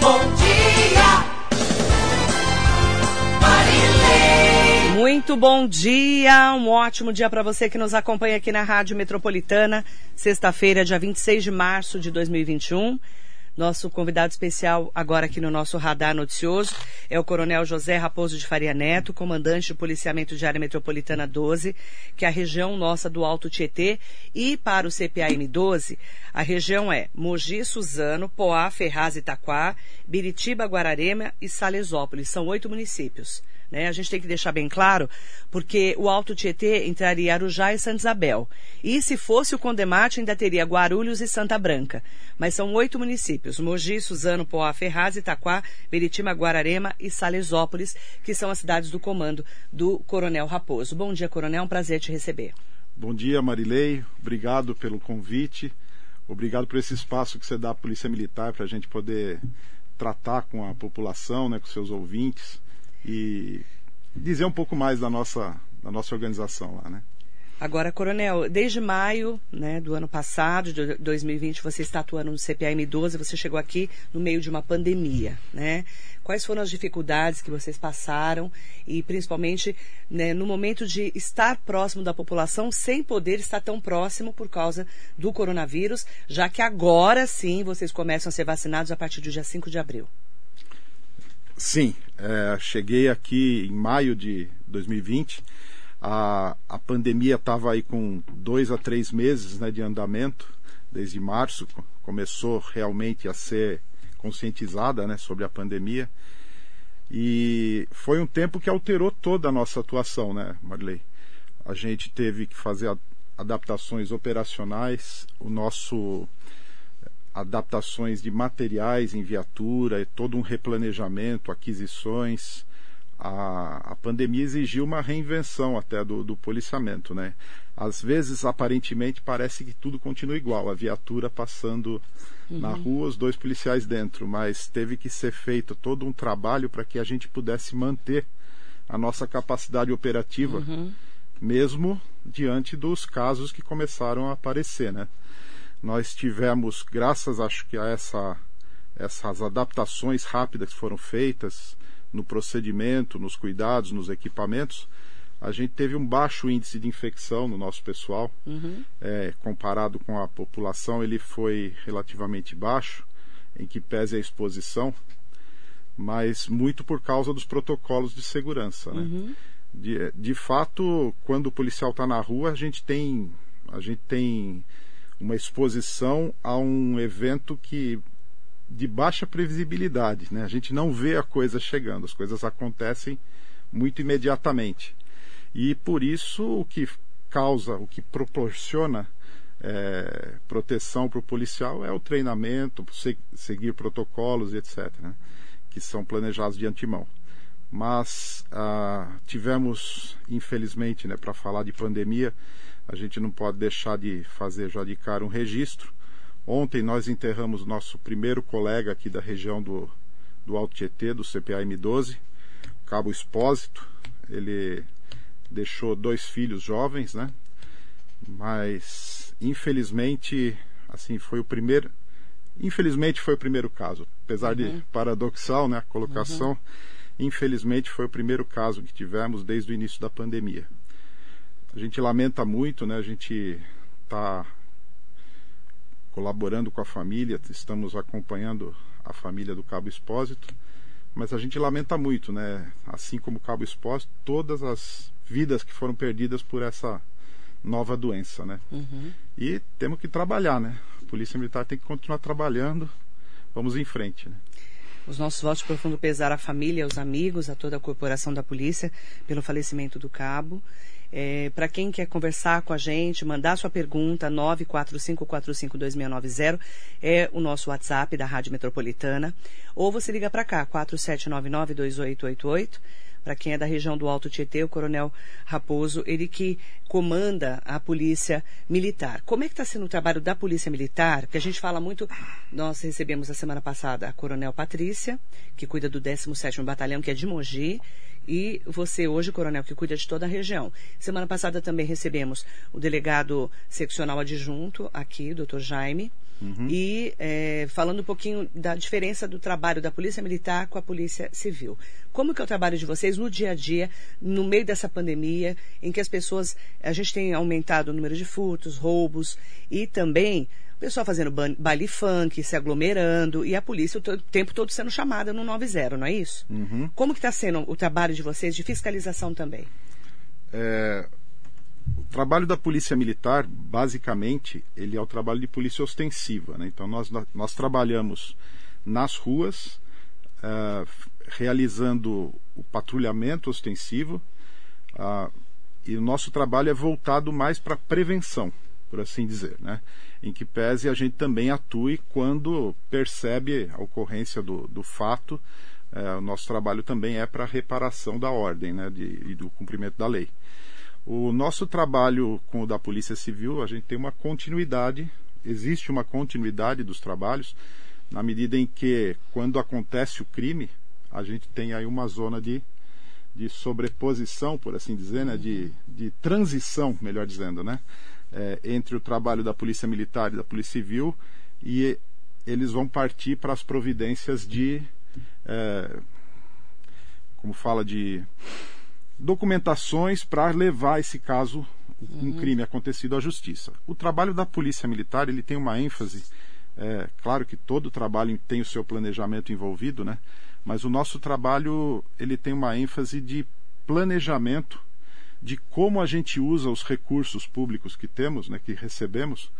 Bom dia. Muito bom dia, um ótimo dia para você que nos acompanha aqui na Rádio Metropolitana, sexta-feira, dia 26 de março de 2021. Nosso convidado especial agora aqui no nosso radar noticioso é o Coronel José Raposo de Faria Neto, comandante do policiamento de área metropolitana 12, que é a região nossa do Alto Tietê. E para o CPAM 12, a região é Mogi, Suzano, Poá, Ferraz, Itaquá, Biritiba, Guararema e Salesópolis. São oito municípios. Né? A gente tem que deixar bem claro, porque o Alto Tietê entraria Arujá e Santa Isabel. E se fosse o Condemate, ainda teria Guarulhos e Santa Branca. Mas são oito municípios, Mogi, Suzano, Poá, Ferraz, Itaquá, Beritima, Guararema e Salesópolis, que são as cidades do comando do Coronel Raposo. Bom dia, Coronel, é um prazer te receber. Bom dia, Marilei. Obrigado pelo convite. Obrigado por esse espaço que você dá à Polícia Militar para a gente poder tratar com a população, né, com seus ouvintes e dizer um pouco mais da nossa, da nossa organização lá, né? Agora, Coronel, desde maio né, do ano passado, de 2020, você está atuando no CPAM 12, você chegou aqui no meio de uma pandemia, né? Quais foram as dificuldades que vocês passaram e, principalmente, né, no momento de estar próximo da população sem poder estar tão próximo por causa do coronavírus, já que agora sim vocês começam a ser vacinados a partir do dia 5 de abril? Sim, é, cheguei aqui em maio de 2020. A, a pandemia estava aí com dois a três meses né, de andamento, desde março começou realmente a ser conscientizada né, sobre a pandemia. E foi um tempo que alterou toda a nossa atuação, né, Marley? A gente teve que fazer adaptações operacionais, o nosso adaptações de materiais em viatura, todo um replanejamento, aquisições. A, a pandemia exigiu uma reinvenção até do, do policiamento, né? Às vezes, aparentemente, parece que tudo continua igual, a viatura passando uhum. na rua, os dois policiais dentro, mas teve que ser feito todo um trabalho para que a gente pudesse manter a nossa capacidade operativa, uhum. mesmo diante dos casos que começaram a aparecer, né? Nós tivemos, graças acho que a essa, essas adaptações rápidas que foram feitas no procedimento, nos cuidados, nos equipamentos, a gente teve um baixo índice de infecção no nosso pessoal. Uhum. É, comparado com a população, ele foi relativamente baixo, em que pese a exposição, mas muito por causa dos protocolos de segurança. Né? Uhum. De, de fato, quando o policial está na rua, a gente tem, a gente tem uma exposição a um evento que de baixa previsibilidade, né? A gente não vê a coisa chegando, as coisas acontecem muito imediatamente. E por isso o que causa, o que proporciona é, proteção para o policial é o treinamento, seguir protocolos, etc., né? que são planejados de antemão. Mas ah, tivemos, infelizmente, né, para falar de pandemia, a gente não pode deixar de fazer já de cara um registro. Ontem nós enterramos nosso primeiro colega aqui da região do, do Alto Tietê, do CPAM 12, Cabo Expósito. Ele deixou dois filhos jovens, né? Mas infelizmente, assim, foi o primeiro. Infelizmente foi o primeiro caso, apesar uhum. de paradoxal, né, a colocação. Uhum. Infelizmente foi o primeiro caso que tivemos desde o início da pandemia. A gente lamenta muito, né? A gente está colaborando com a família, estamos acompanhando a família do Cabo Expósito, mas a gente lamenta muito, né? Assim como o Cabo Expósito, todas as vidas que foram perdidas por essa nova doença, né? Uhum. E temos que trabalhar, né? A Polícia Militar tem que continuar trabalhando. Vamos em frente, né? Os nossos votos de profundo pesar à família, aos amigos, a toda a corporação da polícia pelo falecimento do cabo. É, Para quem quer conversar com a gente, mandar sua pergunta, 945452690 é o nosso WhatsApp da Rádio Metropolitana. Ou você liga para cá, 47992888. Para quem é da região do Alto Tietê, o Coronel Raposo, ele que comanda a Polícia Militar. Como é que está sendo o trabalho da Polícia Militar? Porque a gente fala muito, nós recebemos a semana passada a Coronel Patrícia, que cuida do 17º Batalhão, que é de Mogi, e você hoje, coronel, que cuida de toda a região. Semana passada também recebemos o delegado seccional adjunto aqui, doutor Jaime, e é, falando um pouquinho da diferença do trabalho da Polícia Militar com a Polícia Civil. Como que é o trabalho de vocês no dia a dia, no meio dessa pandemia, em que as pessoas, a gente tem aumentado o número de furtos, roubos e também pessoal fazendo baile funk, se aglomerando e a polícia o tempo todo sendo chamada no 90, não é isso? Como que está sendo o trabalho de vocês de fiscalização também? É, o trabalho da polícia militar, basicamente, ele é o trabalho de polícia ostensiva. Né? Então, nós, nós trabalhamos nas ruas, f- realizando o patrulhamento ostensivo, ah, e o nosso trabalho é voltado mais para prevenção, por assim dizer, né? em que pese a gente também atue quando percebe a ocorrência do, do fato. eh, o nosso trabalho também é para reparação da ordem né? de, e do cumprimento da lei. O nosso trabalho com o da Polícia Civil, a gente tem uma continuidade, existe uma continuidade dos trabalhos, na medida em que, quando acontece o crime, a gente tem aí uma zona de, de sobreposição, por assim dizer, né? de, de transição, melhor dizendo, né? É, entre o trabalho da Polícia Militar e da Polícia Civil, e eles vão partir para as providências de. é, como fala de documentações para levar esse caso, um crime acontecido à justiça. O trabalho da polícia militar ele tem uma ênfase, é, claro que todo trabalho tem o seu planejamento envolvido, né? Mas o nosso trabalho ele tem uma ênfase de planejamento de como a gente usa os recursos públicos que temos, né, que recebemos,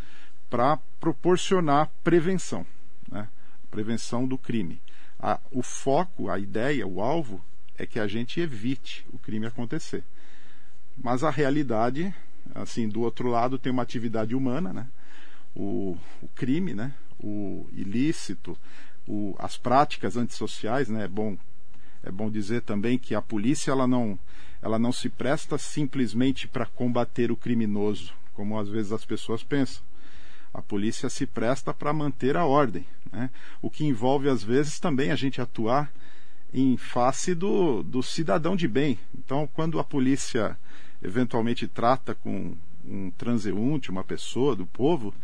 para proporcionar prevenção, né? prevenção do crime. A, o foco, a ideia, o alvo é que a gente evite o crime acontecer. Mas a realidade, assim, do outro lado tem uma atividade humana, né? O, o crime, né? O ilícito, o, as práticas antissociais, né? É bom, é bom dizer também que a polícia ela não, ela não se presta simplesmente para combater o criminoso, como às vezes as pessoas pensam. A polícia se presta para manter a ordem, né? o que envolve às vezes também a gente atuar em face do, do cidadão de bem. Então, quando a polícia eventualmente trata com um transeunte, uma pessoa do povo,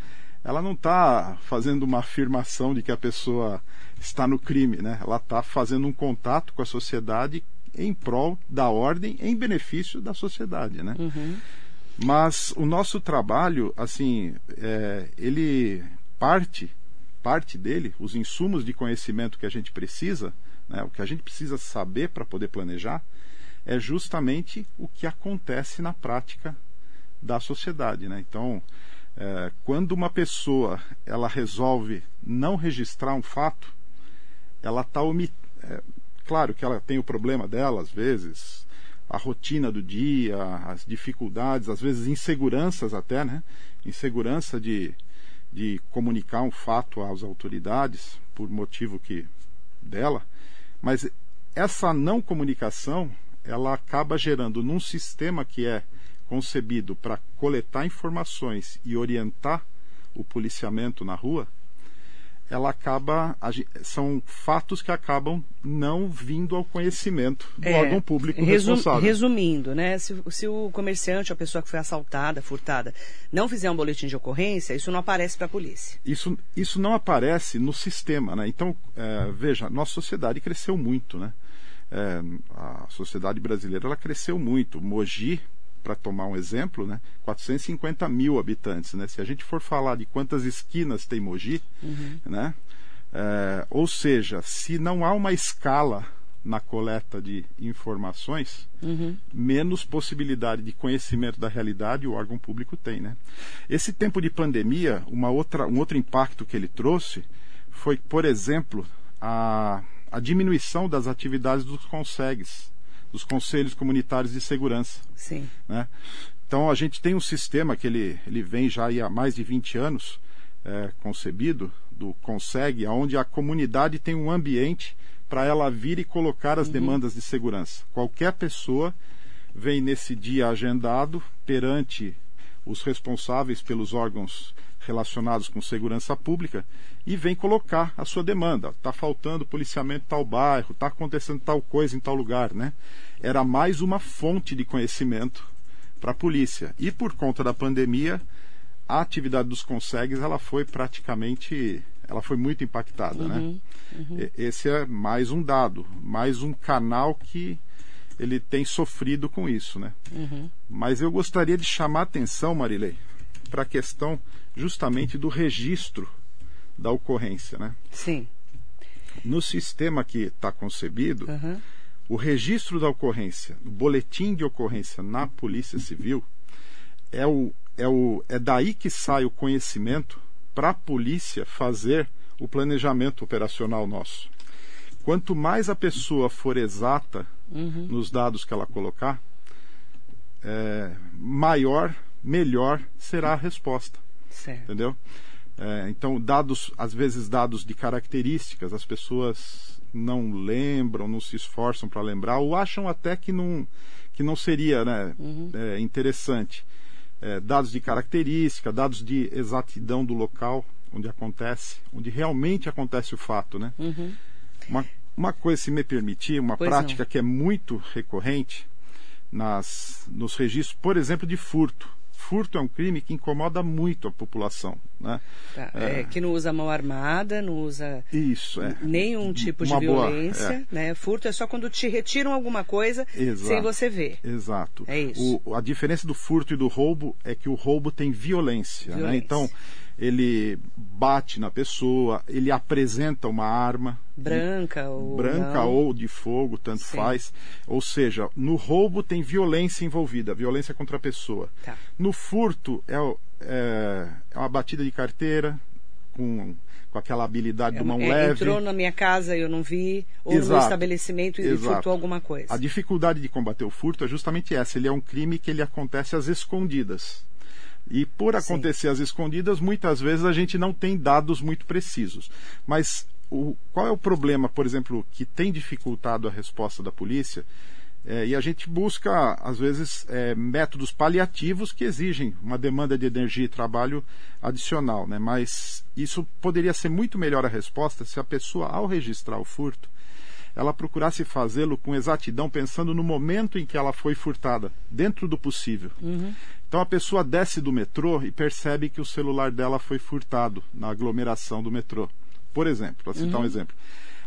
ela não está fazendo uma afirmação de que a pessoa está no crime, né? Ela está fazendo um contato com a sociedade em prol da ordem, em benefício da sociedade, né? Mas o nosso trabalho, assim, é, ele parte, parte dele, os insumos de conhecimento que a gente precisa, né, o que a gente precisa saber para poder planejar, é justamente o que acontece na prática da sociedade, né? Então, é, quando uma pessoa ela resolve não registrar um fato, ela está é, claro que ela tem o problema dela às vezes, a rotina do dia, as dificuldades, às vezes inseguranças até, né? Insegurança de, de comunicar um fato às autoridades por motivo que dela, mas essa não comunicação ela acaba gerando num sistema que é concebido para coletar informações e orientar o policiamento na rua, ela acaba são fatos que acabam não vindo ao conhecimento do é, órgão público responsável. Resumindo, né, se, se, o comerciante, a pessoa que foi assaltada, furtada, não fizer um boletim de ocorrência, isso não aparece para a polícia. Isso, isso não aparece no sistema, né? Então, é, veja, nossa sociedade cresceu muito, né? É, a sociedade brasileira ela cresceu muito. Mogi, para tomar um exemplo, né, 450 mil habitantes. Né? Se a gente for falar de quantas esquinas tem Mogi, uhum. né, é, ou seja, se não há uma escala na coleta de informações, uhum. menos possibilidade de conhecimento da realidade o órgão público tem. Né? Esse tempo de pandemia, uma outra, um outro impacto que ele trouxe foi, por exemplo, a, a diminuição das atividades dos consegues dos conselhos comunitários de segurança. Sim. Né? Então a gente tem um sistema que ele, ele vem já há mais de 20 anos é, concebido, do Consegue, onde a comunidade tem um ambiente para ela vir e colocar as uhum. demandas de segurança. Qualquer pessoa vem nesse dia agendado perante os responsáveis pelos órgãos relacionados com segurança pública e vem colocar a sua demanda. Está faltando policiamento em tal bairro, está acontecendo tal coisa em tal lugar, né? Era mais uma fonte de conhecimento para a polícia. E por conta da pandemia, a atividade dos consegues ela foi praticamente ela foi muito impactada né E- esse é mais um dado mais um canal que ele tem sofrido com isso né mas eu gostaria de chamar a atenção Marilei para a questão justamente do registro da ocorrência né Sim. no sistema que está concebido Aham. o registro da ocorrência, o boletim de ocorrência na Polícia Civil, é, o, é, o, é daí que sai o conhecimento para a polícia fazer o planejamento operacional nosso. Quanto mais a pessoa for exata nos dados que ela colocar, é, maior, melhor será a resposta Certo. entendeu? É, então, dados, às vezes dados de características, as pessoas não lembram, não se esforçam para lembrar, ou acham até que não, que não seria né, é, interessante. É, dados de característica, dados de exatidão do local onde acontece, onde realmente acontece o fato, né? Uma, uma coisa, se me permitir, uma Pois prática que é muito recorrente nas, nos registros, por exemplo, de furto. Furto é um crime que incomoda muito a população, né? Tá. É, que não usa mão armada, não usa Isso, é. nenhum tipo de Uma boa, violência, né? Furto é só quando te retiram alguma coisa Exato. sem você ver. Exato. É isso. O- a diferença do furto e do roubo é que o roubo tem violência. né? Violência. Então, ele bate na pessoa, ele apresenta uma arma. Branca ou branca não. ou de fogo, tanto Sim. faz. Ou seja, no roubo tem violência envolvida, violência contra a pessoa. Tá. No furto é, é- é uma batida de carteira com, com aquela habilidade É do mão é, leve. Entrou na minha casa e eu não vi, ou no Exato. estabelecimento e Exato. furtou alguma coisa. A dificuldade de combater o furto é justamente essa. Ele é um crime que ele acontece às escondidas. E por Sim. acontecer às escondidas, muitas vezes a gente não tem dados muito precisos. Mas o, qual é o problema, por exemplo, que tem dificultado a resposta da polícia? É, e a gente busca, às vezes, é, métodos paliativos que exigem uma demanda de energia e trabalho adicional. Né? Mas isso poderia ser muito melhor a resposta se a pessoa, ao registrar o furto, ela procurasse fazê-lo com exatidão, pensando no momento em que ela foi furtada, dentro do possível. Então a pessoa desce do metrô e percebe que o celular dela foi furtado na aglomeração do metrô. Por exemplo, para citar um exemplo.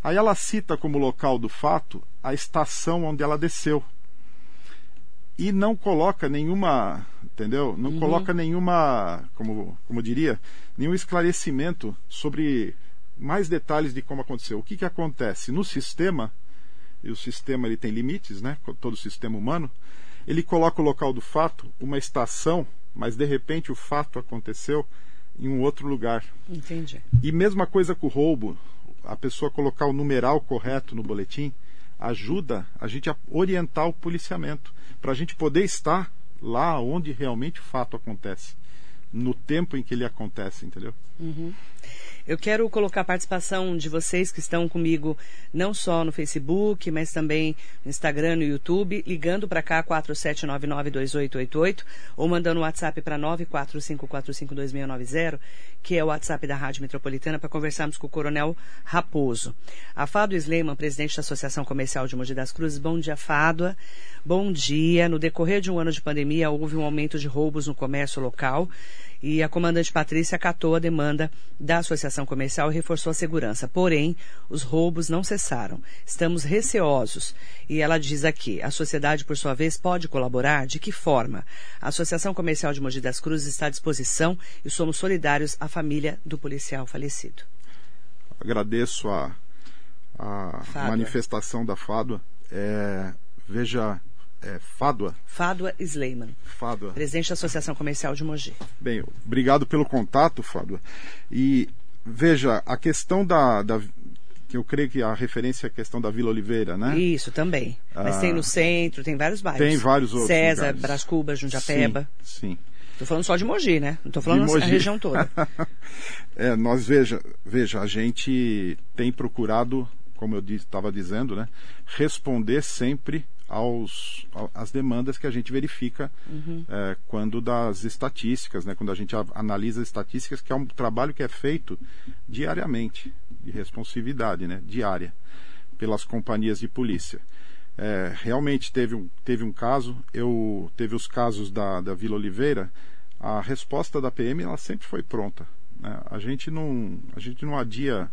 Aí ela cita como local do fato a estação onde ela desceu. E não coloca nenhuma, entendeu? Não coloca nenhuma, como, como diria, nenhum esclarecimento sobre mais detalhes de como aconteceu. O que, que acontece? No sistema, e o sistema ele tem limites, né? Todo sistema humano, ele coloca o local do fato, uma estação, mas de repente o fato aconteceu em um outro lugar. Entendi. E mesma coisa com o roubo, a pessoa colocar o numeral correto no boletim ajuda a gente a orientar o policiamento, para a gente poder estar lá onde realmente o fato acontece, no tempo em que ele acontece, entendeu? Eu quero colocar a participação de vocês que estão comigo não só no Facebook, mas também no Instagram, no YouTube, ligando para cá 47992888 ou mandando um WhatsApp para 945452690, que é o WhatsApp da Rádio Metropolitana, para conversarmos com o Coronel Raposo. A Fado Sleiman, presidente da Associação Comercial de Mogi das Cruzes. Bom dia, Fádua. Bom dia. No decorrer de um ano de pandemia, houve um aumento de roubos no comércio local e a comandante Patrícia acatou a demanda da Associação Comercial e reforçou a segurança. Porém, os roubos não cessaram. Estamos receosos. E ela diz aqui: a sociedade, por sua vez, pode colaborar? De que forma? A Associação Comercial de Mogi das Cruzes está à disposição e somos solidários à família do policial falecido. Agradeço a, a manifestação da Fádua. É, veja, é, Fádua, Fádua Sleiman, Fádua. presidente da Associação Comercial de Mogi. Bem, obrigado pelo contato, Fábio. E veja, a questão da, da- que eu creio que a referência é a questão da Vila Oliveira, né? Isso também. Mas tem no centro, tem vários bairros. Tem vários outros César, lugares. Cubas, Jundiapeba. Sim, sim. Tô falando só de Mogi, né? Não tô falando De a Mogi. região toda. É, nós veja, veja, a gente tem procurado, como eu estava dizendo, né, responder sempre aos ao- às demandas que a gente verifica é, quando das estatísticas, né, quando a gente analisa as estatísticas, que é um trabalho que é feito diariamente, de responsividade, né, diária, pelas companhias de polícia. É, realmente teve um, teve um caso, eu teve os casos da, da Vila Oliveira, a resposta da PM ela sempre foi pronta. Né? A, gente não, a gente não adia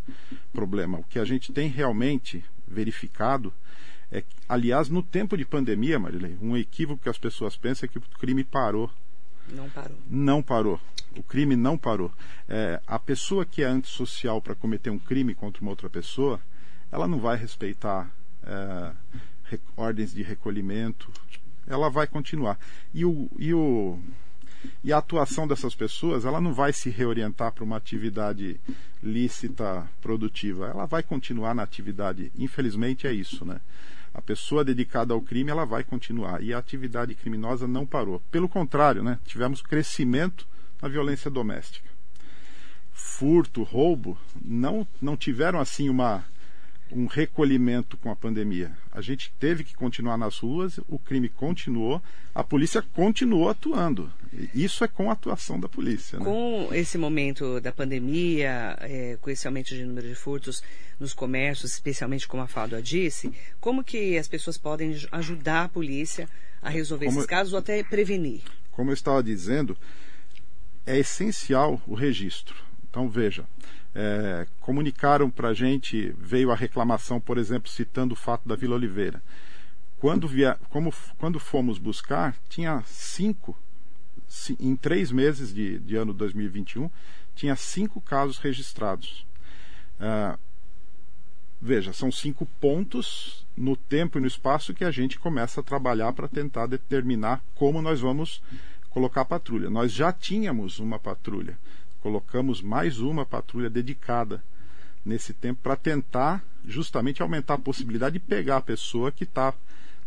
problema. O que a gente tem realmente verificado é aliás, no tempo de pandemia, Marilei, um equívoco que as pessoas pensam é que o crime parou. Não parou. Não parou. O crime não parou. É, a pessoa que é antissocial para cometer um crime contra uma outra pessoa, ela não vai respeitar é, ordens de recolhimento, ela vai continuar. E, o, e, o, e a atuação dessas pessoas, ela não vai se reorientar para uma atividade lícita, produtiva. Ela vai continuar na atividade. Infelizmente é isso, né? A pessoa dedicada ao crime, ela vai continuar. E a atividade criminosa não parou. Pelo contrário, né? Tivemos crescimento na violência doméstica. Furto, roubo, não, não tiveram assim uma um recolhimento com a pandemia. A gente teve que continuar nas ruas, o crime continuou, a polícia continuou atuando. Isso é com a atuação da polícia. Né? Com esse momento da pandemia, é, com esse aumento de número de furtos nos comércios, especialmente como a Fábio disse, como que as pessoas podem ajudar a polícia a resolver como, esses casos ou até prevenir? Como eu estava dizendo, é essencial o registro. Então veja, é, comunicaram para a gente, veio a reclamação, por exemplo, citando o fato da Vila Oliveira. Quando, via, como, quando fomos buscar, tinha cinco, em três meses de, de ano 2021, tinha cinco casos registrados. É, veja, são cinco pontos no tempo e no espaço que a gente começa a trabalhar para tentar determinar como nós vamos colocar a patrulha. Nós já tínhamos uma patrulha colocamos mais uma patrulha dedicada nesse tempo para tentar justamente aumentar a possibilidade de pegar a pessoa que está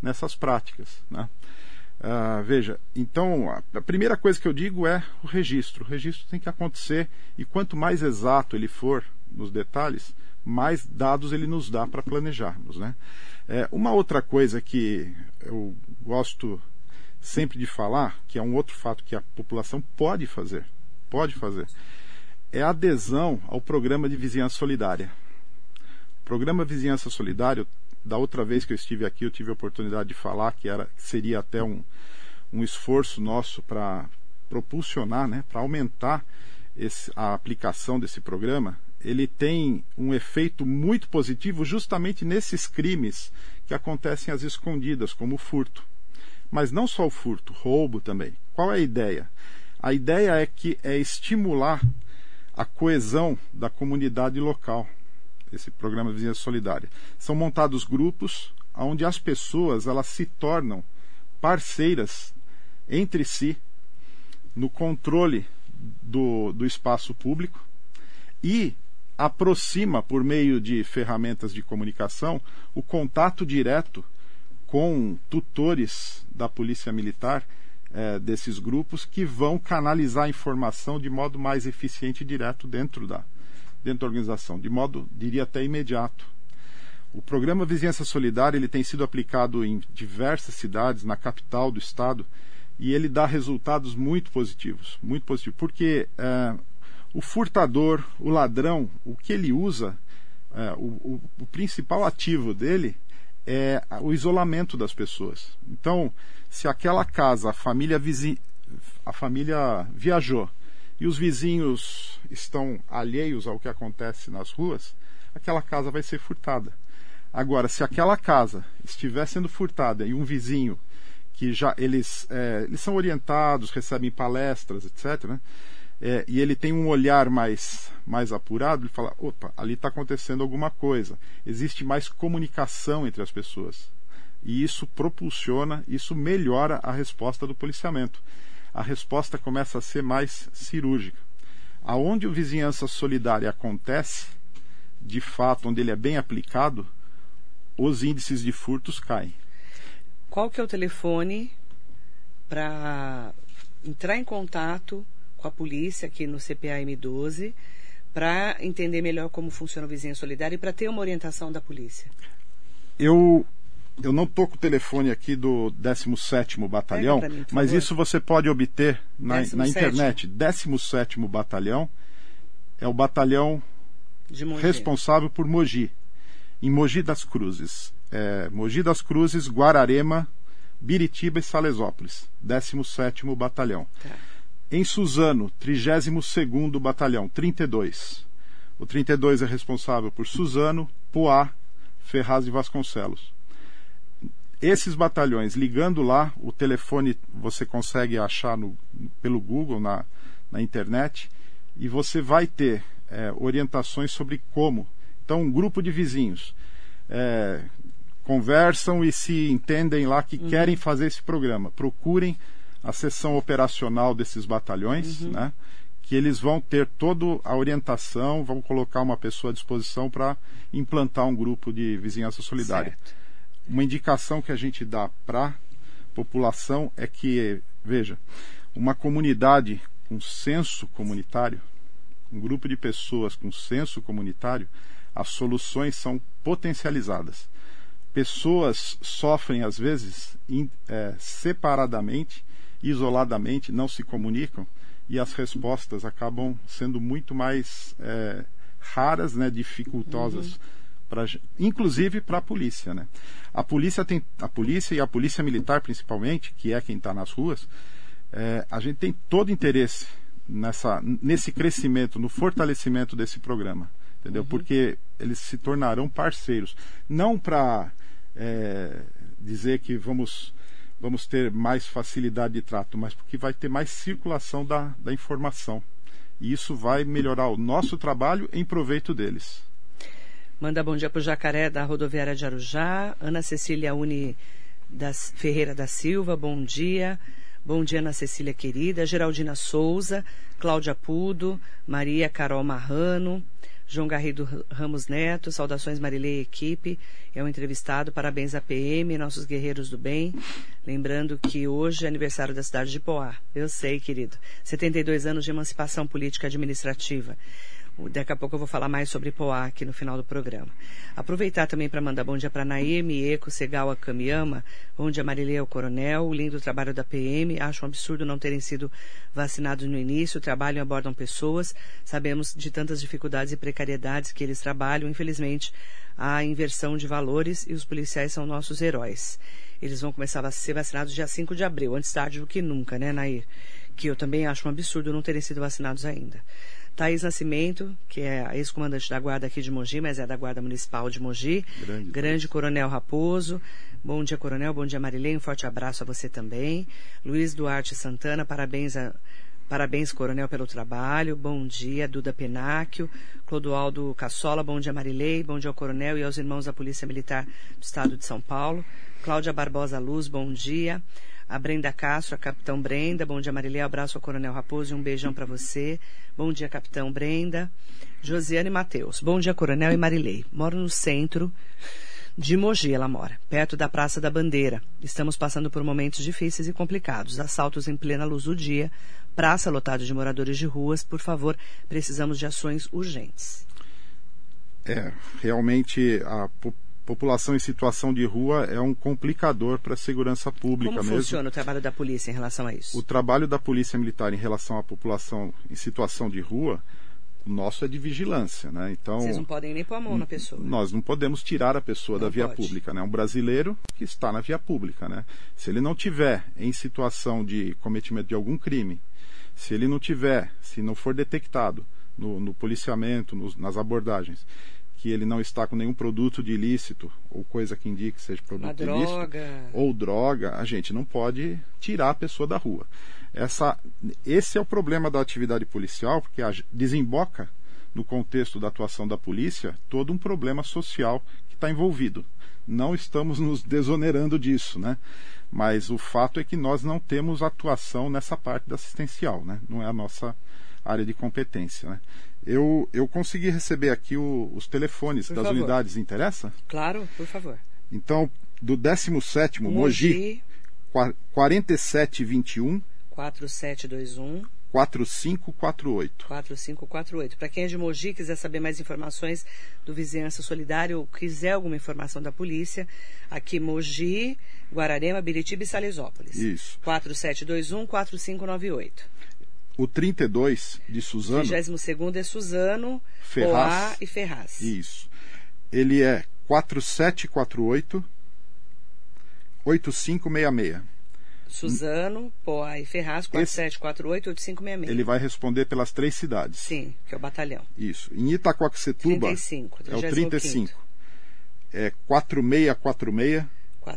nessas práticas. Né? Uh, veja, então a primeira coisa que eu digo é o registro. O registro tem que acontecer e quanto mais exato ele for nos detalhes, mais dados ele nos dá para planejarmos. Né? É, uma outra coisa que eu gosto sempre de falar, que é um outro fato que a população pode fazer, pode fazer é adesão ao programa de vizinhança solidária. O programa Vizinhança Solidária, da outra vez que eu estive aqui, eu tive a oportunidade de falar que era, seria até um, um esforço nosso para propulsionar, né, para aumentar esse, a aplicação desse programa. Ele tem um efeito muito positivo justamente nesses crimes que acontecem às escondidas, como o furto. Mas não só o furto, roubo também. Qual é a ideia? A ideia é que é estimular a coesão da comunidade local. Esse programa Vizinhança Solidária. São montados grupos onde as pessoas elas se tornam parceiras entre si no controle do, do espaço público e aproxima, por meio de ferramentas de comunicação, o contato direto com tutores da Polícia Militar é, desses grupos que vão canalizar a informação de modo mais eficiente e direto dentro da, dentro da organização, de modo, diria até imediato. O programa Vizinhança Solidária ele tem sido aplicado em diversas cidades, na capital do estado, e ele dá resultados muito positivos, muito positivos, porque é, o furtador, o ladrão, o que ele usa, é, o, o, o principal ativo dele é o isolamento das pessoas. Então, se aquela casa, a família, vizi... a família viajou e os vizinhos estão alheios ao que acontece nas ruas, aquela casa vai ser furtada. Agora, se aquela casa estiver sendo furtada e um vizinho que já eles, é, eles são orientados, recebem palestras, etc., né? É, e ele tem um olhar mais, mais apurado, ele fala: opa, ali está acontecendo alguma coisa. Existe mais comunicação entre as pessoas. E isso propulsiona, isso melhora a resposta do policiamento. A resposta começa a ser mais cirúrgica. Aonde o vizinhança solidária acontece, de fato, onde ele é bem aplicado, os índices de furtos caem. Qual que é o telefone para entrar em contato com a polícia aqui no CPAM 12 para entender melhor como funciona o vizinho solidário e para ter uma orientação da polícia? Eu eu não estou com o telefone aqui do 17 Batalhão, mim, mas favor. isso você pode obter na, na internet. 17 Batalhão é o batalhão responsável por Mogi, em Mogi das Cruzes. É, Mogi das Cruzes, Guararema, Biritiba e Salesópolis. 17 Batalhão. Tá Em Suzano, 32º Batalhão, 32. O 32 é responsável por Suzano, Poá, Ferraz e Vasconcelos. Esses batalhões, ligando lá, o telefone você consegue achar no, pelo Google, na, na internet, e você vai ter é, orientações sobre como. Então, um grupo de vizinhos é, conversam e se entendem lá que uhum. querem fazer esse programa. Procurem a seção operacional desses batalhões, uhum. né? que eles vão ter toda a orientação, vão colocar uma pessoa à disposição para implantar um grupo de vizinhança solidária. Certo. Uma indicação que a gente dá para a população é que, veja, uma comunidade com senso comunitário, um grupo de pessoas com senso comunitário, as soluções são potencializadas. Pessoas sofrem, às vezes, in, é, separadamente, isoladamente, não se comunicam e as respostas acabam sendo muito mais é, raras, né, dificultosas. Uhum. Pra, inclusive para a polícia, né? A polícia tem a polícia e a polícia militar principalmente, que é quem está nas ruas, é, a gente tem todo interesse nessa, nesse crescimento, no fortalecimento desse programa, entendeu? Uhum. Porque eles se tornarão parceiros, não para é, dizer que vamos vamos ter mais facilidade de trato, mas porque vai ter mais circulação da, da informação. E isso vai melhorar o nosso trabalho em proveito deles. Manda bom dia para o Jacaré da rodoviária de Arujá. Ana Cecília Uni das Ferreira da Silva, bom dia. Bom dia, Ana Cecília querida. Geraldina Souza, Cláudia Pudo, Maria Carol Marrano, João Garrido Ramos Neto, saudações Marilei e equipe, é um entrevistado, parabéns à PM, nossos guerreiros do bem. Lembrando que hoje é aniversário da cidade de Poá. Eu sei, querido. 72 anos de emancipação política administrativa. Daqui a pouco eu vou falar mais sobre Poá aqui no final do programa. Aproveitar também para mandar bom dia para Naemi Eco Segal Akamiama, bom dia Marileia Coronel, o lindo trabalho da PM. Acho um absurdo não terem sido vacinados no início, trabalham e abordam pessoas. Sabemos de tantas dificuldades e precariedades que eles trabalham. Infelizmente, há inversão de valores e os policiais são nossos heróis. Eles vão começar a ser vacinados dia 5 de abril, antes tarde do que nunca, né, Nair? Que eu também acho um absurdo não terem sido vacinados ainda. Thaís Nascimento, que é a ex-comandante da guarda aqui de Mogi, mas é da guarda municipal de Mogi. Grande, Grande Coronel Raposo. Bom dia, Coronel. Bom dia, Marilene. Um forte abraço a você também. Luiz Duarte Santana, parabéns a, Parabéns, Coronel, pelo trabalho. Bom dia, Duda Penáquio. Clodoaldo Cassola, bom dia, Marilei. Bom dia ao Coronel e aos irmãos da Polícia Militar do Estado de São Paulo. Cláudia Barbosa Luz, bom dia a Brenda Castro, a Capitão Brenda. Bom dia, Marilê. Abraço ao Coronel Raposo e um beijão para você. Bom dia, Capitão Brenda. Josiane Mateus. Bom dia, Coronel e Marilei. Moro no centro de Mogi, ela mora, perto da Praça da Bandeira. Estamos passando por momentos difíceis e complicados. Assaltos em plena luz do dia, praça lotada de moradores de ruas. Por favor, precisamos de ações urgentes. É, realmente a população em situação de rua é um complicador para a segurança pública Como mesmo. funciona o trabalho da polícia em relação a isso? O trabalho da polícia militar em relação à população em situação de rua, o nosso é de vigilância, né? Então vocês não podem nem pôr a mão na pessoa. Nós não podemos tirar a pessoa não da via pode. pública, né? Um brasileiro que está na via pública, né? Se ele não tiver em situação de cometimento de algum crime, se ele não tiver, se não for detectado no, no policiamento, nos, nas abordagens, que ele não está com nenhum produto de ilícito ou coisa que indique que seja produto de ilícito droga. ou droga, a gente não pode tirar a pessoa da rua. Essa, esse é o problema da atividade policial, porque a, desemboca no contexto da atuação da polícia todo um problema social que está envolvido. Não estamos nos desonerando disso, né? Mas o fato é que nós não temos atuação nessa parte da assistencial, né? Não é a nossa área de competência, né? Eu, eu consegui receber aqui o, os telefones por das favor. unidades, interessa? Claro, por favor. Então, do 17 Mogi, Mogi 4721 4721 4548. 4548. Para quem é de Mogi, quiser saber mais informações do Vizinhança Solidária ou quiser alguma informação da polícia, aqui Mogi, Guararema, Biritiba e Salesópolis. Isso. 4721 4598. O 32 de Suzano. 32 é Suzano, Ferraz. Poá e Ferraz. Isso. Ele é 4748 8566. Suzano, Poá e Ferraz, 4748-8566. Ele vai responder pelas três cidades. Sim, que é o batalhão. Isso. Em Itacoaxetuba 35, é o 35. 35. É 4646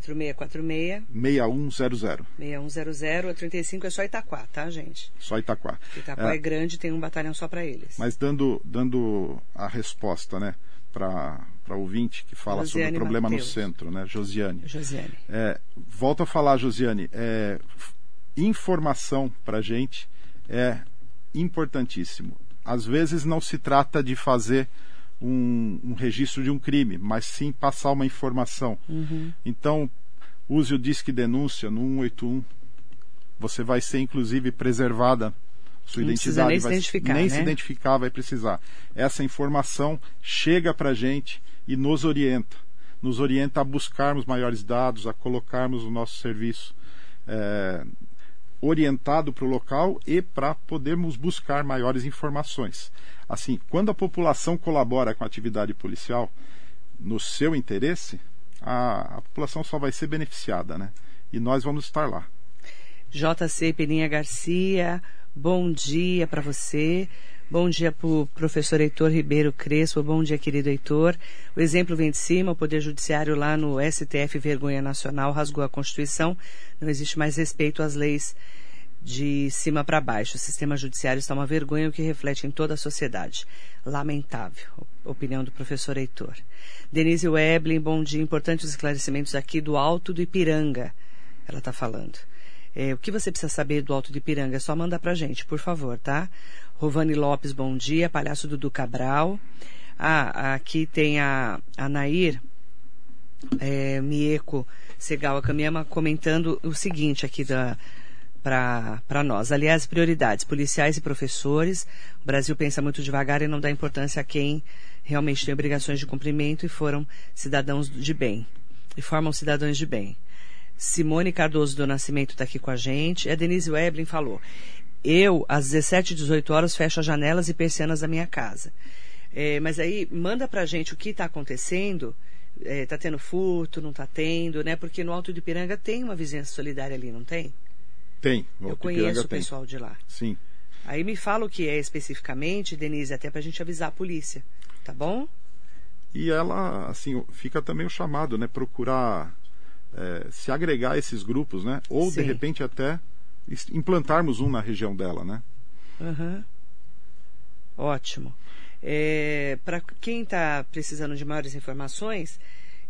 4646 6100. 6100, o 35 é só Itaquá, tá, gente? Só Itaquá. Itaquá é, É, grande, tem um batalhão só para eles. Mas dando, dando a resposta, né, para o ouvinte que fala sobre Josiane o problema Mateus. no centro, né, Josiane. Josiane. É, volto a falar, Josiane, é, informação para gente é importantíssimo. Às vezes não se trata de fazer um, um registro de um crime, mas sim passar uma informação. Então, use o Disque Denúncia no 181. Você vai ser, inclusive, preservada. Sua Não identidade nem se vai identificar, nem né? se identificar vai precisar. Essa informação chega para a gente e nos orienta. Nos orienta a buscarmos maiores dados, a colocarmos o nosso serviço é, orientado para o local e para podermos buscar maiores informações. Assim, quando a população colabora com a atividade policial no seu interesse, a, a população só vai ser beneficiada, né? E nós vamos estar lá. JC Peninha Garcia, bom dia para você. Bom dia para o professor Heitor Ribeiro Crespo. Bom dia, querido Heitor. O exemplo vem de cima. O Poder Judiciário lá no STF Vergonha Nacional rasgou a Constituição. Não existe mais respeito às leis de cima para baixo. O sistema judiciário está uma vergonha, o que reflete em toda a sociedade. Lamentável. Opinião do professor Heitor. Denise Weblin, bom dia. Importantes esclarecimentos aqui do Alto do Ipiranga. Ela está falando. É, o que você precisa saber do Alto de Ipiranga? É só mandar pra gente, por favor, tá? Rovani Lopes, bom dia. Palhaço Dudu Cabral. Ah, aqui tem a, a Nair é, Mieco Segal Caminhama comentando o seguinte aqui da para nós. Aliás, prioridades, policiais e professores. O Brasil pensa muito devagar e não dá importância a quem realmente tem obrigações de cumprimento e foram cidadãos de bem. E formam cidadãos de bem. Simone Cardoso do Nascimento está aqui com a gente. A Denise Weblin falou: Eu, às 17, 18 horas, fecho as janelas e persianas da minha casa. É, mas aí, manda pra gente o que está acontecendo. Está tendo furto, não está tendo, né? Porque no Alto de Piranga tem uma vizinhança solidária ali, não tem? Tem. o Eu Alto conheço Ipiranga o tem. pessoal de lá. Sim. Aí me fala o que é especificamente, Denise, até pra gente avisar a polícia. Tá bom? E ela, assim, fica também o chamado, né? Procurar é, se agregar a esses grupos, né? Ou, de Sim. repente, até implantarmos um na região dela, né? Aham. Ótimo. É, para quem está precisando de maiores informações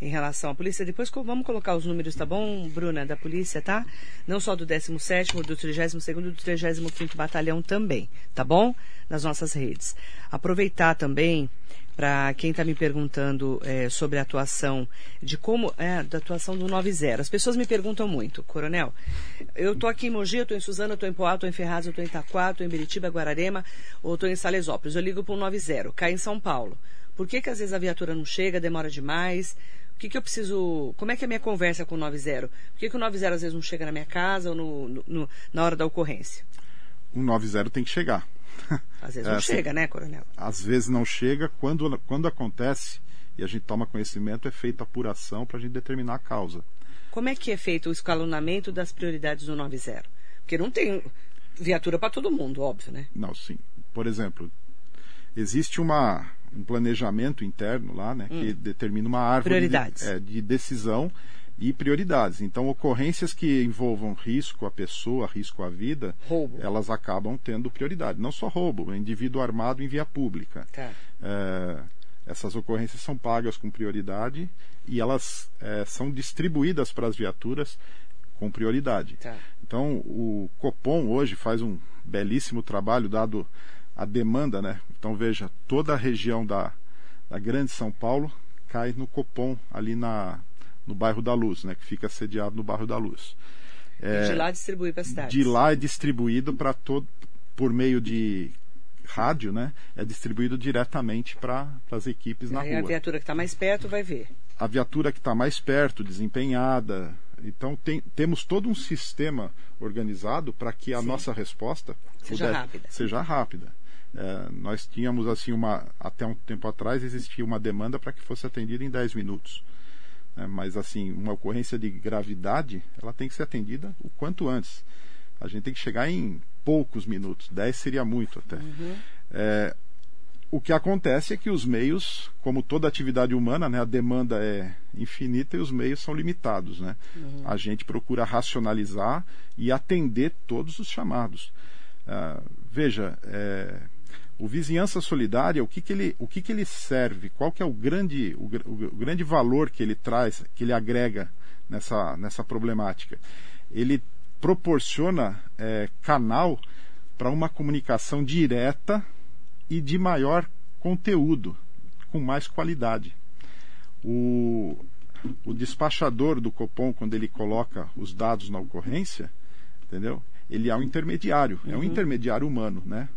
em relação à polícia, depois vamos colocar os números, tá bom, Bruna, da polícia, tá? Não só do 17º, do 32º e do 35º Batalhão também, tá bom? Nas nossas redes. Aproveitar também para quem está me perguntando é, sobre a atuação, de como é, da atuação do 90. As pessoas me perguntam muito, Coronel, eu tô aqui em Mogi, tô em Suzano, tô em Poá, tô em Ferraz, tô em Itaquá, tô em Biritiba, Guararema, ou tô em Salesópolis. Eu ligo para um 90, cai em São Paulo. Por que, que às vezes a viatura não chega, demora demais? O que, que eu preciso. Como é que é a minha conversa com o 90? Por que, que o 90 às vezes não chega na minha casa ou no, no- no- na hora da ocorrência? Um 90 tem que chegar. Às vezes É, não assim, chega, né, Coronel? Às vezes não chega, quando, quando acontece e a gente toma conhecimento, é feita a apuração para a gente determinar a causa. Como é que é feito o escalonamento das prioridades do 90? Porque não tem viatura para todo mundo, óbvio, né? Não, sim. Por exemplo, existe uma, um planejamento interno lá, né, que determina uma árvore Hum. De, é, de decisão e prioridades. Então, ocorrências que envolvam risco à pessoa, risco à vida, Roubo. elas acabam tendo prioridade. Não só roubo, indivíduo armado em via pública. Tá. É, essas ocorrências são pagas com prioridade e elas é, são distribuídas para as viaturas com prioridade. Tá. Então, o Copom hoje faz um belíssimo trabalho, dado a demanda, né? Então, veja, toda a região da, da Grande São Paulo cai no Copom, ali na, no bairro da Luz, né? Que fica sediado no bairro da Luz. E de lá distribuir para a cidade. É, De lá é distribuído para todo, por meio de rádio, né? É distribuído diretamente para as equipes na Aí a rua. viatura que está mais perto vai ver. A viatura que está mais perto, desempenhada. Então tem, temos todo um sistema organizado para que a Sim. nossa resposta Seja rápida. Seja rápida. É, nós tínhamos assim uma até um tempo atrás existia uma demanda para que fosse atendida em 10 minutos. né? mas assim, uma ocorrência de gravidade, ela tem que ser atendida o quanto antes. A gente tem que chegar em poucos minutos, 10 seria muito até. É, o que acontece é que os meios, como toda atividade humana, né, a demanda é infinita e os meios são limitados. Né? A gente procura racionalizar e atender todos os chamados. Ah, veja, é, o Vizinhança Solidária, o que, que, ele, o que, que ele serve? Qual que é o grande, o, o grande valor que ele traz, que ele agrega nessa, nessa problemática? Ele proporciona é, canal para uma comunicação direta e de maior conteúdo, com mais qualidade. O, o despachador do Copom, quando ele coloca os dados na ocorrência, entendeu? Ele é um intermediário, é um intermediário humano, né?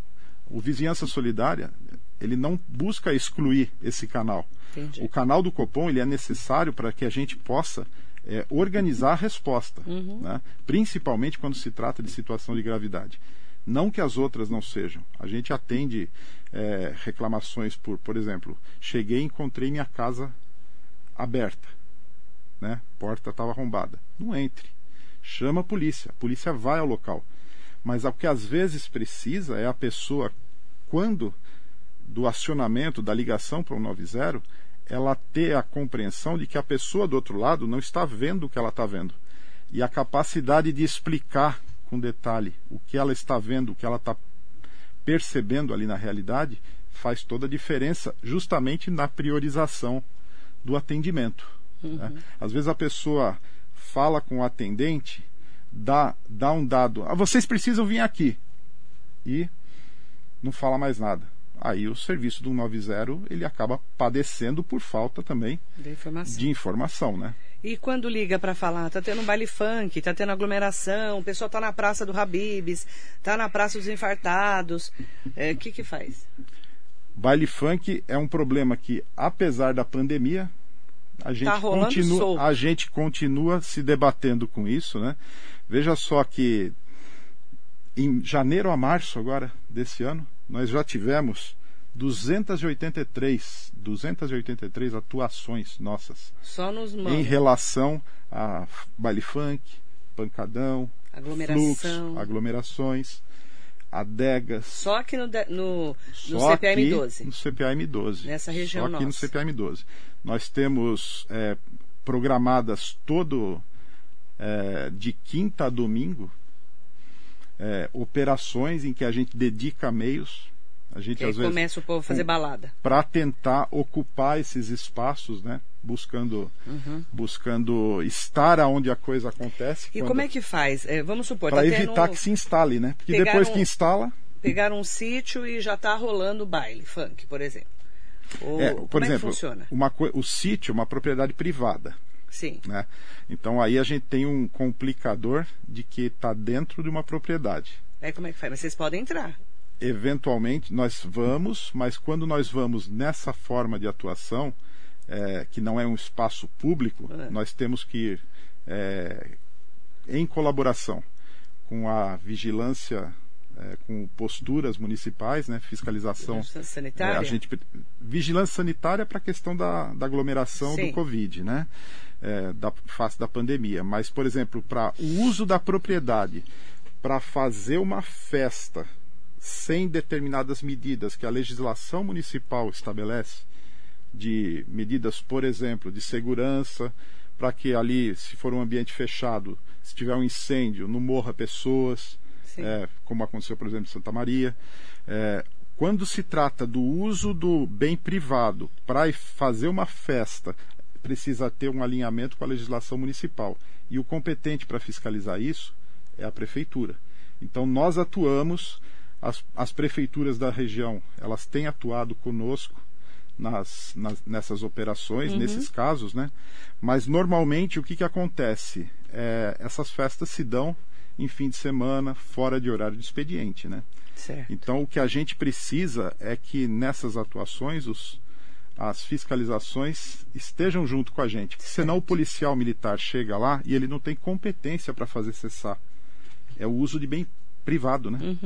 O Vizinhança Solidária, ele não busca excluir esse canal. Entendi. O canal do Copom ele é necessário para que a gente possa é, organizar a resposta, né? principalmente quando se trata de situação de gravidade. Não que as outras não sejam. A gente atende é, reclamações por, por exemplo, cheguei e encontrei minha casa aberta, né? Porta estava arrombada. Não entre. Chama a polícia. A polícia vai ao local. Mas o que às vezes precisa é a pessoa, quando do acionamento, da ligação para o 90, ela ter a compreensão de que a pessoa do outro lado não está vendo o que ela está vendo. E a capacidade de explicar com detalhe o que ela está vendo, o que ela está percebendo ali na realidade, faz toda a diferença justamente na priorização do atendimento. né? Às vezes a pessoa fala com o atendente, dá, dá um dado, ah, vocês precisam vir aqui, e não fala mais nada. Aí o serviço do 90 ele acaba padecendo por falta também Da informação. de informação, né? E quando liga para falar, tá tendo um baile funk, tá tendo aglomeração, o pessoal tá na Praça do Habibs, tá na Praça dos Infartados, é, o que que faz? Baile funk é um problema que, apesar da pandemia, a gente, Tá rolando solto. continua, a gente continua se debatendo com isso, né? Veja só que em janeiro a março agora desse ano, nós já tivemos 283, 283 atuações nossas Só nos em mãos. relação a baile funk, pancadão, Aglomeração. fluxo, aglomerações, adegas, Só aqui no, no, no CPM aqui 12. No CPM 12. Nessa região Só aqui nossa. no CPM 12. Nós temos é, programadas todo é, de quinta a domingo é, operações em que a gente dedica meios. A gente Que às vezes começa o povo a fazer balada. para tentar ocupar esses espaços, né? Buscando, buscando estar aonde a coisa acontece. Uhum. E como é que faz? É, vamos supor, para tá evitar tendo, que se instale, né? Porque depois que instala, pegaram um sítio e já tá rolando baile funk, por exemplo. Ou, é, como por é exemplo, que funciona? uma o sítio é uma propriedade privada. Sim. né? Então aí a gente tem um complicador de que está dentro de uma propriedade. Aí como é que faz? Mas vocês podem entrar. Eventualmente nós vamos, mas quando nós vamos nessa forma de atuação, é, que não é um espaço público, É. nós temos que ir é, em colaboração com a vigilância, é, com posturas municipais, né, fiscalização Vigilância é, sanitária? a gente vigilância sanitária para a questão da, da aglomeração Sim. do Covid, né? É, da face da pandemia. Mas, por exemplo, para o uso da propriedade para fazer uma festa sem determinadas medidas que a legislação municipal estabelece, de medidas, por exemplo, de segurança, para que ali, se for um ambiente fechado, se tiver um incêndio, não morra pessoas. É, como aconteceu, por exemplo, em Santa Maria. É, quando se trata do uso do bem privado para fazer uma festa, precisa ter um alinhamento com a legislação municipal. E o competente para fiscalizar isso é a prefeitura. Então nós atuamos, as, as prefeituras da região, elas têm atuado conosco nas, nas- nessas operações, nesses casos, né? Mas normalmente o que, que acontece? É, essas festas se dão em fim de semana, fora de horário de expediente, né? Certo. Então o que a gente precisa é que nessas atuações os, as fiscalizações estejam junto com a gente. Senão o policial militar chega lá e ele não tem competência para fazer cessar. É o uso de bem privado, né?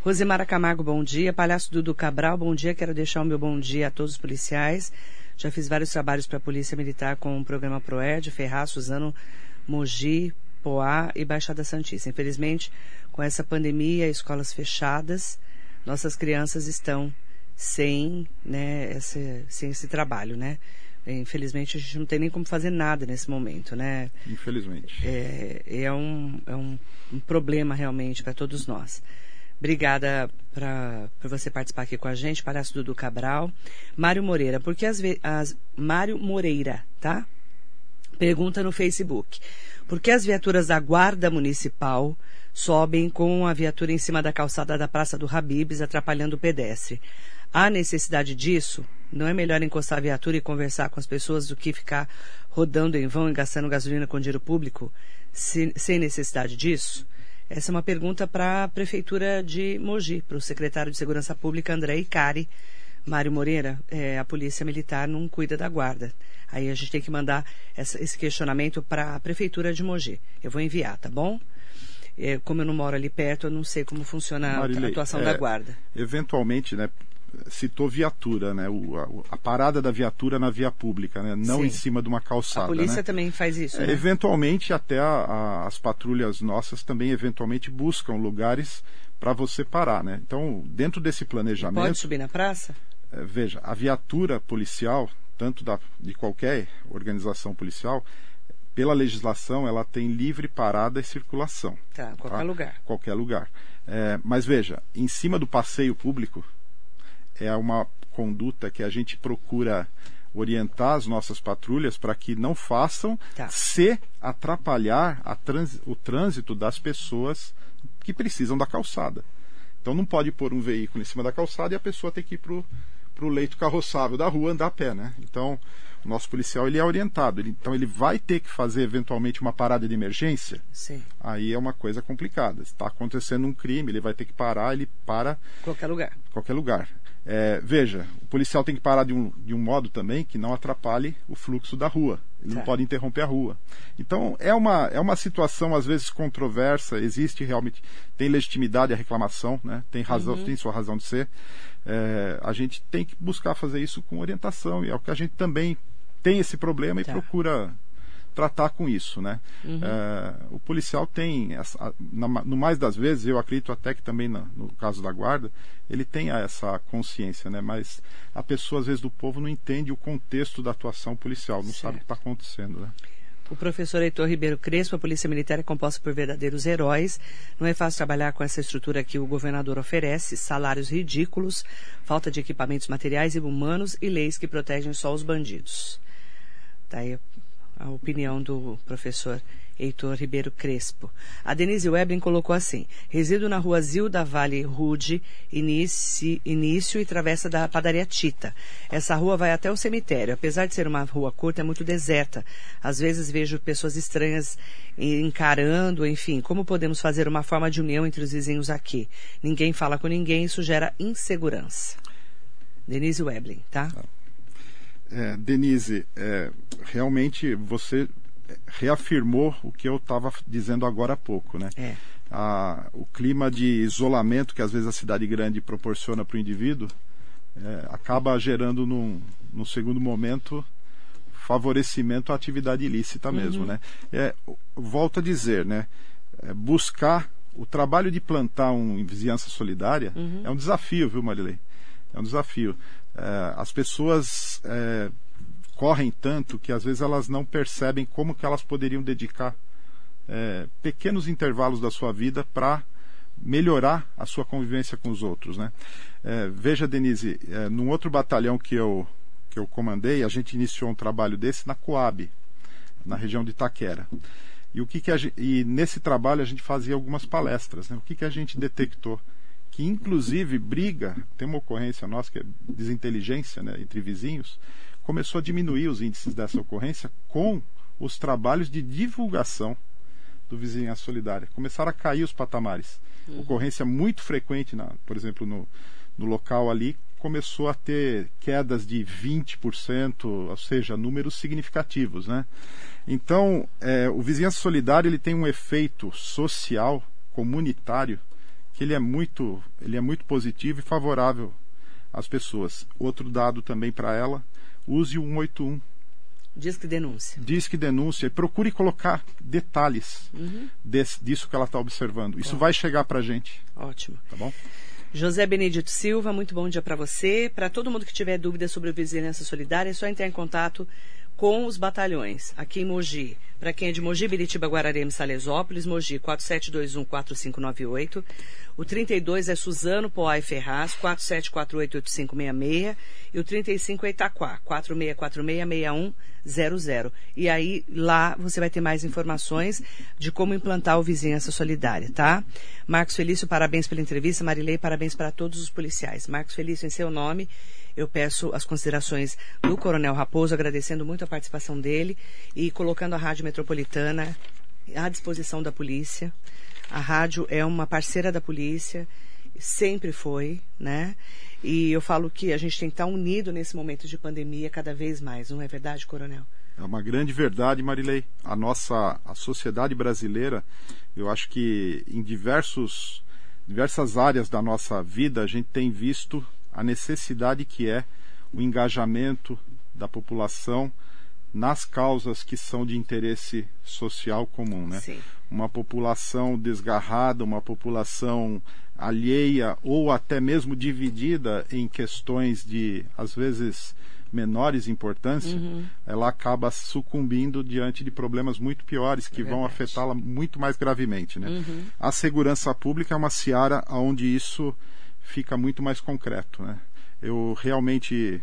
Rosemara Camargo, bom dia. Palhaço Dudu Cabral, bom dia. Quero deixar o meu bom dia a todos os policiais. Já fiz vários trabalhos para a Polícia Militar com o programa ProEd, Ferraz, Suzano, Mogi, Poá e Baixada Santista. Infelizmente, com essa pandemia, escolas fechadas, nossas crianças estão sem, né, esse, sem esse trabalho, né? Infelizmente, a gente não tem nem como fazer nada nesse momento, né? Infelizmente. É, é, um, é um, um problema realmente para todos nós. Obrigada por você participar aqui com a gente, Palhaço Dudu Cabral. Mário Moreira, porque as, as Mário Moreira, tá? Pergunta no Facebook. Por que as viaturas da Guarda Municipal sobem com a viatura em cima da calçada da Praça do Habibs, atrapalhando o pedestre? Há necessidade disso? Não é melhor encostar a viatura e conversar com as pessoas do que ficar rodando em vão e gastando gasolina com dinheiro público se, sem necessidade disso? Essa é uma pergunta para a Prefeitura de Mogi, para o secretário de Segurança Pública, André Icari. Mário Moreira, é, a Polícia Militar não cuida da guarda. Aí a gente tem que mandar essa, esse questionamento para a Prefeitura de Mogi. Eu vou enviar, tá bom? É, como eu não moro ali perto, eu não sei como funciona Marilei, a atuação é, da guarda. Eventualmente, né, citou viatura, né? O, a, a, parada da viatura na via pública, né? Não Sim. em cima de uma calçada. A polícia né? também faz isso. É, né? Eventualmente, até a, a, as patrulhas nossas também eventualmente buscam lugares para você parar, né? Então, dentro desse planejamento. Pode subir na praça? É, veja, a viatura policial, tanto da, de qualquer organização policial, pela legislação, ela tem livre parada e circulação. Tá, qualquer tá? lugar. Qualquer lugar. É, mas veja, em cima do passeio público, é uma conduta que a gente procura orientar as nossas patrulhas para que não façam tá. se atrapalhar trans, o trânsito das pessoas que precisam da calçada. Então não pode pôr um veículo em cima da calçada e a pessoa ter que ir para o leito carroçável da rua andar a pé, né? Então o nosso policial ele é orientado, ele, então ele vai ter que fazer eventualmente uma parada de emergência. Sim. Aí é uma coisa complicada. Está acontecendo um crime, ele vai ter que parar, ele para qualquer lugar. Qualquer lugar. É, veja, o policial tem que parar de um, de um modo também que não atrapalhe o fluxo da rua. Ele não pode interromper a rua. Então, é uma, é uma situação, às vezes, controversa. Existe realmente, tem legitimidade a reclamação, né? tem, razão, uhum. tem sua razão de ser. É, a gente tem que buscar fazer isso com orientação. E é o que a gente também tem esse problema tá. e procura tratar com isso, né? Uhum. É, o policial tem, essa, na, no mais das vezes, eu acredito até que também no, no caso da guarda, ele tem essa consciência, né? Mas a pessoa, às vezes, do povo não entende o contexto da atuação policial, não certo. sabe o que está acontecendo, né? O professor Heitor Ribeiro Crespo, a Polícia Militar é composta por verdadeiros heróis. Não é fácil trabalhar com essa estrutura que o governador oferece, salários ridículos, falta de equipamentos materiais e humanos e leis que protegem só os bandidos. Tá aí a opinião do professor Heitor Ribeiro Crespo. A Denise Weblin colocou assim: resido na rua Zilda Vale Rude, início, e travessa da padaria Tita. Essa rua vai até o cemitério. Apesar de ser uma rua curta, é muito deserta. Às vezes vejo pessoas estranhas encarando, enfim. Como podemos fazer uma forma de união entre os vizinhos aqui? Ninguém fala com ninguém, isso gera insegurança. Denise Weblin, tá? É, Denise, é, realmente você reafirmou o que eu estava dizendo agora há pouco, né? É. A, o clima de isolamento que às vezes a cidade grande proporciona para o indivíduo é, acaba gerando num, num segundo momento favorecimento à atividade ilícita mesmo, uhum. né? É, volto a dizer, né? É, buscar o trabalho de plantar um vizinhança solidária uhum. é um desafio, viu, Marilei? É um desafio. É, as pessoas é, correm tanto que às vezes elas não percebem como que elas poderiam dedicar é, pequenos intervalos da sua vida para melhorar a sua convivência com os outros, né? É, veja, Denise, é, num outro batalhão que eu que eu comandei, a gente iniciou um trabalho desse na Coab, na região de Itaquera. E o que, que gente, e nesse trabalho a gente fazia algumas palestras, né? O que, que a gente detectou? Que inclusive briga, tem uma ocorrência nossa que é desinteligência, né, entre vizinhos, começou a diminuir os índices dessa ocorrência com os trabalhos de divulgação do Vizinhança Solidária. Começaram a cair os patamares. Uhum. Ocorrência muito frequente, na, por exemplo, no, no local ali, começou a ter quedas de 20%, ou seja, números significativos. Né? Então, é, o Vizinhança Solidária ele tem um efeito social, comunitário, que ele é muito, ele é muito positivo e favorável às pessoas. Outro dado também para ela, use o 181. Diz que denúncia. Diz que denúncia e procure colocar detalhes Uhum. desse- disso que ela está observando. Isso vai chegar para a gente, Ótimo. tá bom? José Benedito Silva, muito bom dia para você. Para todo mundo que tiver dúvidas sobre o Vizinhança Solidária, é só entrar em contato com os batalhões aqui em Mogi. Para quem é de Mogi, Biritiba, Guararema e Salesópolis, Mogi 47214598. O 32 é Suzano, Poá e Ferraz, 47488566. E o 35 é Itaquá, 46466100. E aí, lá, você vai ter mais informações de como implantar o Vizinhança Solidária, tá? Marcos Felício, parabéns pela entrevista. Marilei, parabéns para todos os policiais. Marcos Felício, em seu nome, eu peço as considerações do Coronel Raposo, agradecendo muito a participação dele e colocando a Rádio Metropolitana à disposição da polícia. A rádio é uma parceira da polícia, sempre foi, né? E eu falo que a gente tem que estar unido nesse momento de pandemia cada vez mais, não é verdade, Coronel? É uma grande verdade, Marilei. A nossa a sociedade brasileira, eu acho que em diversos, diversas áreas da nossa vida, a gente tem visto a necessidade que é o engajamento da população nas causas que são de interesse social comum, né? Sim. Uma população desgarrada, uma população alheia ou até mesmo dividida em questões de, às vezes, menores importância, Uhum. ela acaba sucumbindo diante de problemas muito piores que vão verdade. afetá-la muito mais gravemente. Né? Uhum. A segurança pública é uma seara onde isso fica muito mais concreto. Né? Eu realmente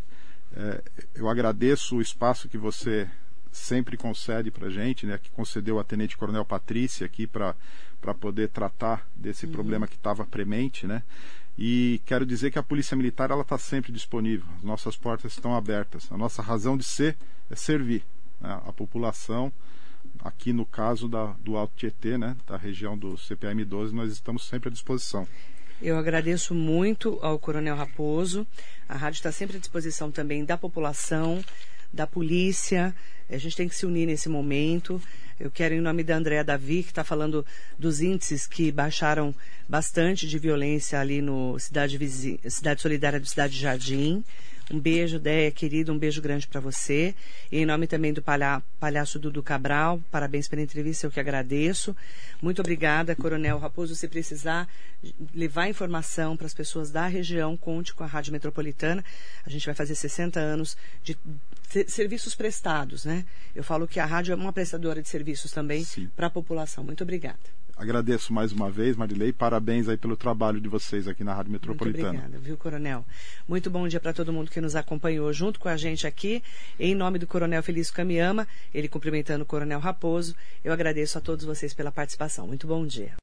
eh, eu agradeço o espaço que você sempre concede para gente, né, que concedeu a Tenente Coronel Patrícia aqui para poder tratar desse problema que estava premente, né? E quero dizer que a Polícia Militar ela está sempre disponível. As nossas portas estão abertas. A nossa razão de ser é servir né, a população. Aqui no caso da, do Alto Tietê, né, da região do CPM 12, nós estamos sempre à disposição. Eu agradeço muito ao Coronel Raposo. A rádio está sempre à disposição também da população, da polícia. A gente tem que se unir nesse momento. Eu quero, em nome da Andréa Davi, que está falando dos índices que baixaram bastante de violência ali no Cidade. Cidade Solidária do Cidade Jardim. Um beijo, Déia, querido, um beijo grande para você. E em nome também do palha... palhaço Dudu Cabral, parabéns pela entrevista, eu que agradeço. Muito obrigada, Coronel Raposo. Se precisar levar informação para as pessoas da região, conte com a Rádio Metropolitana. A gente vai fazer 60 anos de se- serviços prestados, né? Eu falo que a rádio é uma prestadora de serviços também para a população. Muito obrigada. Agradeço mais uma vez, Marilei, parabéns aí pelo trabalho de vocês aqui na Rádio Muito Metropolitana. obrigada, viu, Coronel? Muito bom dia para todo mundo que nos acompanhou junto com a gente aqui. Em nome do Coronel Felício Camiama, ele cumprimentando o Coronel Raposo, eu agradeço a todos vocês pela participação. Muito bom dia.